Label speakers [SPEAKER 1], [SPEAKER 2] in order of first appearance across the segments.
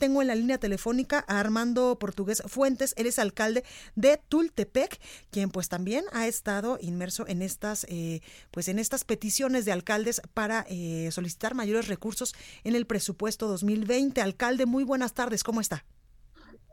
[SPEAKER 1] Tengo en la línea telefónica a Armando Portugués Fuentes. Él es alcalde de Tultepec, quien pues también ha estado inmerso en estas, eh, pues en estas peticiones de alcaldes para eh, solicitar mayores recursos en el presupuesto 2020. Alcalde, muy buenas tardes. ¿Cómo está?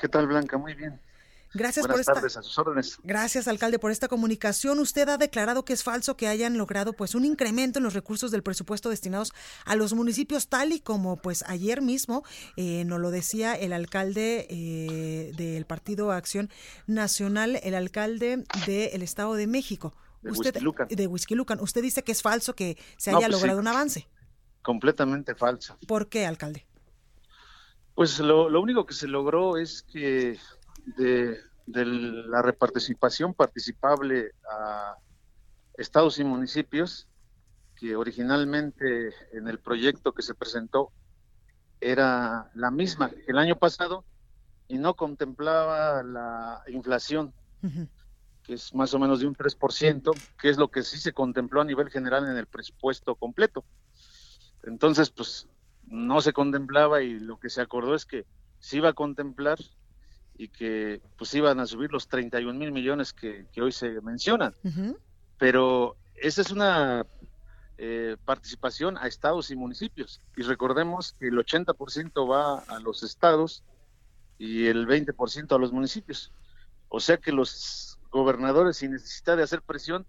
[SPEAKER 2] ¿Qué tal, Blanca? Muy bien.
[SPEAKER 1] Gracias
[SPEAKER 2] Buenas
[SPEAKER 1] por
[SPEAKER 2] tardes,
[SPEAKER 1] esta.
[SPEAKER 2] a sus órdenes.
[SPEAKER 1] Gracias, alcalde, por esta comunicación. Usted ha declarado que es falso que hayan logrado pues un incremento en los recursos del presupuesto destinados a los municipios, tal y como pues ayer mismo eh, nos lo decía el alcalde eh, del Partido Acción Nacional, el alcalde del Estado de México.
[SPEAKER 2] De
[SPEAKER 1] Usted de Huixquilucan. Usted dice que es falso que se
[SPEAKER 2] No,
[SPEAKER 1] haya
[SPEAKER 2] pues sí.
[SPEAKER 1] logrado un avance.
[SPEAKER 2] Completamente falsa.
[SPEAKER 1] ¿Por qué, alcalde?
[SPEAKER 2] Pues lo, lo único que se logró es que de, de la reparticipación participable a estados y municipios, que originalmente en el proyecto que se presentó era la misma que el año pasado y no contemplaba la inflación. Que es más o menos de un 3%, que es lo que sí se contempló a nivel general en el presupuesto completo. Entonces, pues no se contemplaba y lo que se acordó es que se iba a contemplar y que pues iban a subir los 31 mil millones que, que hoy se mencionan. Pero esa es una eh, participación a estados y municipios. Y recordemos que el 80% va a los estados y el 20% a los municipios. O sea que los gobernadores, sin necesidad de hacer presión,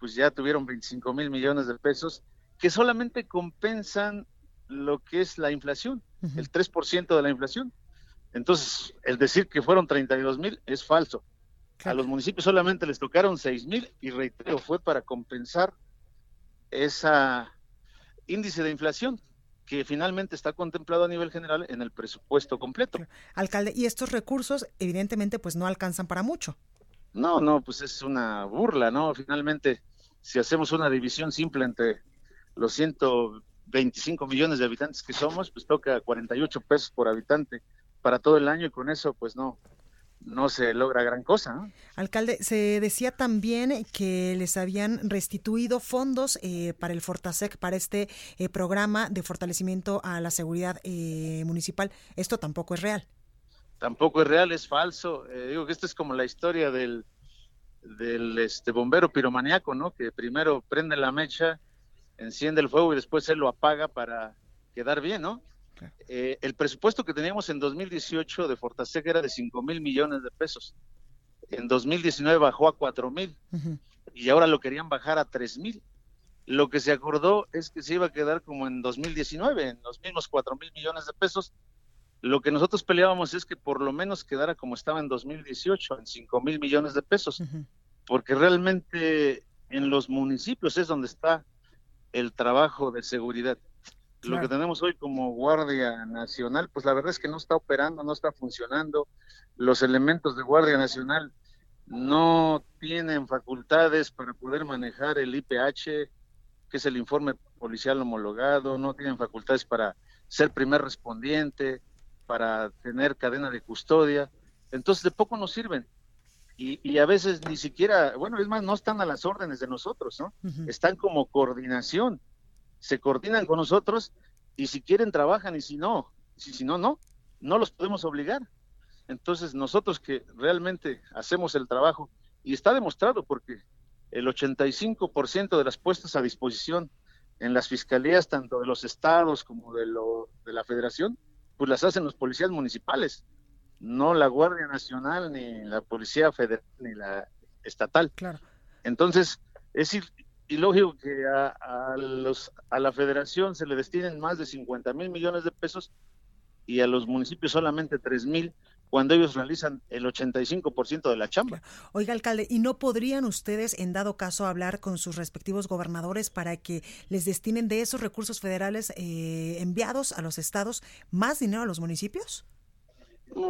[SPEAKER 2] pues ya tuvieron 25 mil millones de pesos que solamente compensan lo que es la inflación,
[SPEAKER 1] Ujú.
[SPEAKER 2] el 3% de la inflación. Entonces, el decir que fueron 32 mil es falso. A los municipios solamente les tocaron 6 mil y reitero, fue para compensar esa índice de inflación que finalmente está contemplado a nivel general en el presupuesto completo.
[SPEAKER 1] Alcalde, y estos recursos evidentemente pues no alcanzan para mucho.
[SPEAKER 2] No, no, pues es una burla, ¿no? Finalmente, si hacemos una división simple entre los 125 millones de habitantes que somos, pues toca 48 pesos por habitante para todo el año y con eso pues no, no se logra gran cosa, ¿no?
[SPEAKER 1] Alcalde, se decía también que les habían restituido fondos eh, para el Fortasec, para este eh, programa de fortalecimiento a la seguridad eh, municipal. Esto tampoco es real.
[SPEAKER 2] tampoco es real, es falso. Eh, digo que esto es como la historia del, del este bombero piromaniaco, ¿no? Que primero prende la mecha, enciende el fuego y después él lo apaga para quedar bien, ¿no?
[SPEAKER 1] Claro.
[SPEAKER 2] Eh, el presupuesto que teníamos en 2018 de Fortasec era de 5 mil millones de pesos. En 2019 bajó a 4 mil y ahora lo querían bajar a 3 mil. Lo que se acordó es que se iba a quedar como en 2019, en los mismos 4 mil millones de pesos. Lo que nosotros peleábamos es que por lo menos quedara como estaba en 2018, en 5 mil millones de pesos, porque realmente en los municipios es donde está el trabajo de seguridad. Lo que tenemos hoy como Guardia Nacional, pues la verdad es que no está operando, no está funcionando. Los elementos de Guardia Nacional no tienen facultades para poder manejar el IPH, que es el informe policial homologado, no tienen facultades para ser primer respondiente, para tener cadena de custodia. Entonces, de poco nos sirven. Y, y a veces ni siquiera, bueno, es más, no están a las órdenes de nosotros, ¿no? Están como coordinación. Se coordinan con nosotros y si quieren trabajan y si no, si, si no, no, no los podemos obligar. Entonces, nosotros que realmente hacemos el trabajo, y está demostrado porque el 85% de las puestas a disposición en las fiscalías, tanto de los estados como de, lo, de la federación, pues las hacen los policías municipales, no la Guardia Nacional, ni la Policía Federal, ni la estatal.
[SPEAKER 1] Claro.
[SPEAKER 2] Entonces, es ir- ilógico que a, a los, a la federación se le destinen más de 50 mil millones de pesos y a los municipios solamente 3 mil, cuando ellos realizan el 85% de la chamba.
[SPEAKER 1] Oiga, alcalde, ¿y no podrían ustedes, en dado caso, hablar con sus respectivos gobernadores para que les destinen de esos recursos federales eh, enviados a los estados más dinero a los municipios?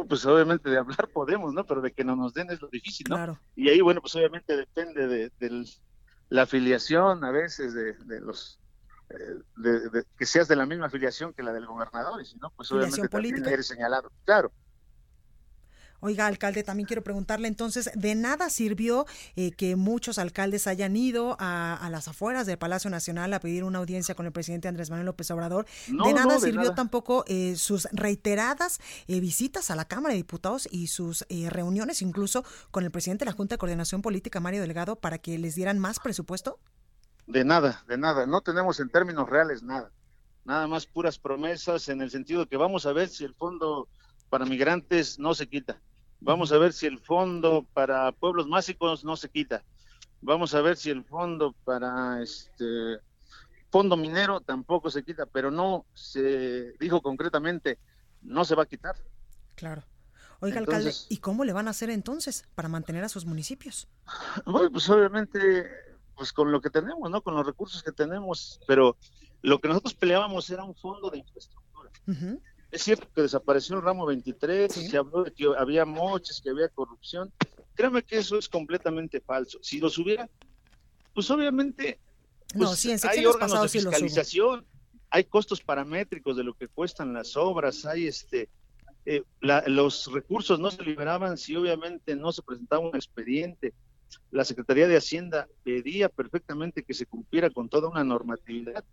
[SPEAKER 2] pues obviamente de hablar podemos, ¿no? Pero de que no nos den es lo difícil, ¿no?
[SPEAKER 1] Claro.
[SPEAKER 2] Y ahí, bueno, pues obviamente depende de, la afiliación a veces de, los... Eh, de, que seas de la misma afiliación que la del gobernador, y si no, pues obviamente también eres señalado. Claro,
[SPEAKER 1] Oiga, alcalde, también quiero preguntarle entonces, ¿de nada sirvió eh, que muchos alcaldes hayan ido a, las afueras del Palacio Nacional a pedir una audiencia con el presidente Andrés Manuel López Obrador? de nada sirvió tampoco eh, sus reiteradas eh, visitas a la Cámara de Diputados y sus reuniones incluso con el presidente de la Junta de Coordinación Política, Mario Delgado, para que les dieran más presupuesto?
[SPEAKER 2] De nada, de nada. No tenemos en términos reales nada. Nada más puras promesas en el sentido de que vamos a ver si el fondo para migrantes no se quita. Vamos a ver si el fondo para pueblos mágicos no se quita. Vamos a ver si el fondo para este fondo minero tampoco se quita, pero no se dijo concretamente no se va a quitar.
[SPEAKER 1] Claro. Oiga, alcalde, ¿y cómo le van a hacer entonces para mantener a sus municipios?
[SPEAKER 2] Bueno, pues obviamente, pues con lo que tenemos, ¿no? Con los recursos que tenemos, pero lo que nosotros peleábamos era un fondo de infraestructura. Es cierto que desapareció el ramo 23, se habló de que había moches, que había corrupción. Créame que eso es completamente falso. Si los hubiera, pues obviamente pues, hay órganos de fiscalización, hay costos paramétricos de lo que cuestan las obras, hay este eh, los recursos no se liberaban si obviamente no se presentaba un expediente. La Secretaría de Hacienda pedía perfectamente que se cumpliera con toda una normatividad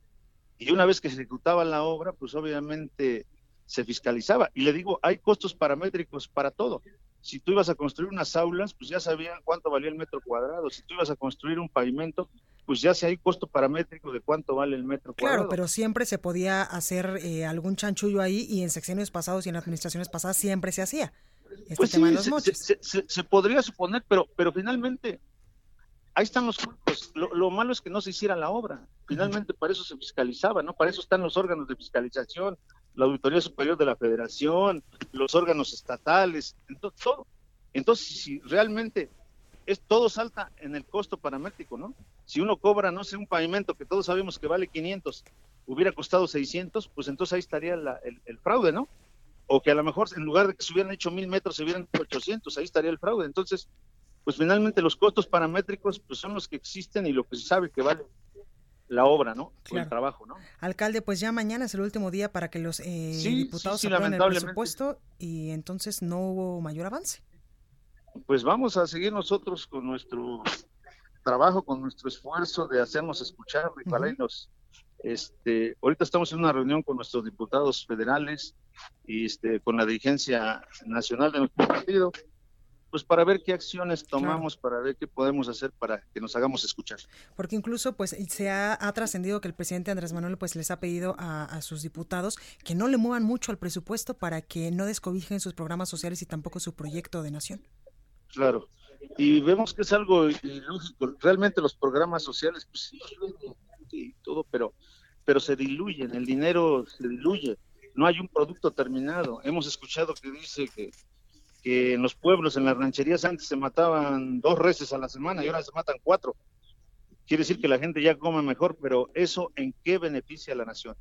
[SPEAKER 2] y una vez que se ejecutaba la obra, pues obviamente se fiscalizaba. Y le digo, hay costos paramétricos para todo. Si tú ibas a construir unas aulas, pues ya sabían cuánto valía el metro cuadrado. Si tú ibas a construir un pavimento, pues ya si hay costo paramétrico de cuánto vale el metro
[SPEAKER 1] cuadrado.
[SPEAKER 2] Claro,
[SPEAKER 1] pero siempre se podía hacer eh, algún chanchullo ahí y en secciones pasados y en administraciones pasadas siempre se hacía.
[SPEAKER 2] Este pues tema sí, se, se, podría suponer, pero, pero finalmente ahí están los costos. Lo, lo, malo es que no se hiciera la obra. Finalmente para eso se fiscalizaba, ¿no? Para eso están los órganos de fiscalización, la Auditoría Superior de la Federación, los órganos estatales, entonces, todo. Entonces, si realmente es todo salta en el costo paramétrico, ¿no? Si uno cobra, no sé, un pavimento que todos sabemos que vale 500, hubiera costado 600, pues entonces ahí estaría el, fraude, ¿no? O que a lo mejor en lugar de que se hubieran hecho mil metros, se hubieran hecho 800, ahí estaría el fraude. Entonces, pues finalmente los costos paramétricos pues son los que existen y lo que se sabe que vale la obra, ¿no? el trabajo, ¿no?
[SPEAKER 1] Alcalde, pues ya mañana es el último día para que los eh, diputados sí, aprueben el presupuesto y entonces no hubo mayor avance.
[SPEAKER 2] Pues vamos a seguir nosotros con nuestro trabajo, con nuestro esfuerzo de hacernos escuchar, uh este, ahorita estamos en una reunión con nuestros diputados federales y este, con la dirigencia nacional de nuestro partido pues para ver qué acciones tomamos, para ver qué podemos hacer para que nos hagamos escuchar.
[SPEAKER 1] Porque incluso pues se ha, trascendido que el presidente Andrés Manuel pues les ha pedido a, sus diputados que no le muevan mucho al presupuesto para que no descobijen sus programas sociales y tampoco su proyecto de nación.
[SPEAKER 2] Claro, y vemos que es algo ilógico. Realmente los programas sociales, pues sí, y todo, pero, pero se diluyen, el dinero se diluye, no hay un producto terminado. Hemos escuchado que dice que que en los pueblos, en las rancherías antes se mataban dos reses a la semana y ahora se matan cuatro. Quiere decir que la gente ya come mejor, pero eso en qué beneficia a la nación?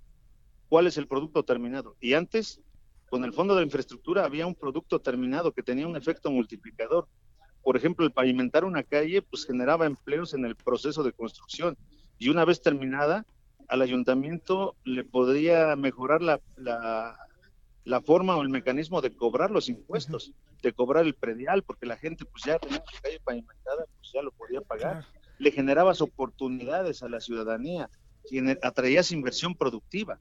[SPEAKER 2] ¿Cuál es el producto terminado? Y antes, con el Fondo de Infraestructura había un producto terminado que tenía un efecto multiplicador. Por ejemplo, el pavimentar una calle pues generaba empleos en el proceso de construcción y una vez terminada, al ayuntamiento le podría mejorar la, la, la forma o el mecanismo de cobrar los impuestos, de cobrar el predial, porque la gente pues ya tenía su calle pavimentada, pues ya lo podía pagar. Le generabas oportunidades a la ciudadanía, atraías inversión productiva.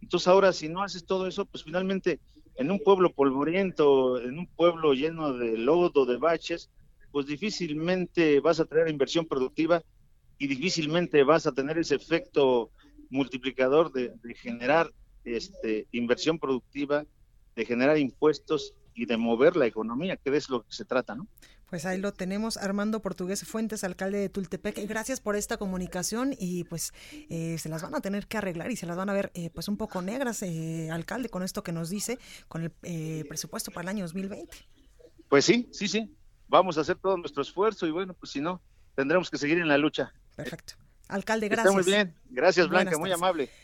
[SPEAKER 2] Entonces ahora si no haces todo eso, pues finalmente en un pueblo polvoriento, en un pueblo lleno de lodo, de baches, pues difícilmente vas a traer inversión productiva y difícilmente vas a tener ese efecto multiplicador de generar este, inversión productiva, de generar impuestos y de mover la economía, que es lo que se trata, ¿no?
[SPEAKER 1] Pues ahí lo tenemos, Armando Portugués Fuentes, alcalde de Tultepec. Gracias por esta comunicación y pues eh, se las van a tener que arreglar y se las van a ver eh, pues un poco negras, eh, alcalde, con esto que nos dice, con el eh, presupuesto para el año 2020.
[SPEAKER 2] Pues sí, sí, sí. Vamos a hacer todo nuestro esfuerzo y bueno, pues si no, tendremos que seguir en la lucha.
[SPEAKER 1] Perfecto. Alcalde,
[SPEAKER 2] Está
[SPEAKER 1] gracias.
[SPEAKER 2] muy bien. Gracias, Blanca,
[SPEAKER 1] Buenas
[SPEAKER 2] muy
[SPEAKER 1] tardes.
[SPEAKER 2] amable.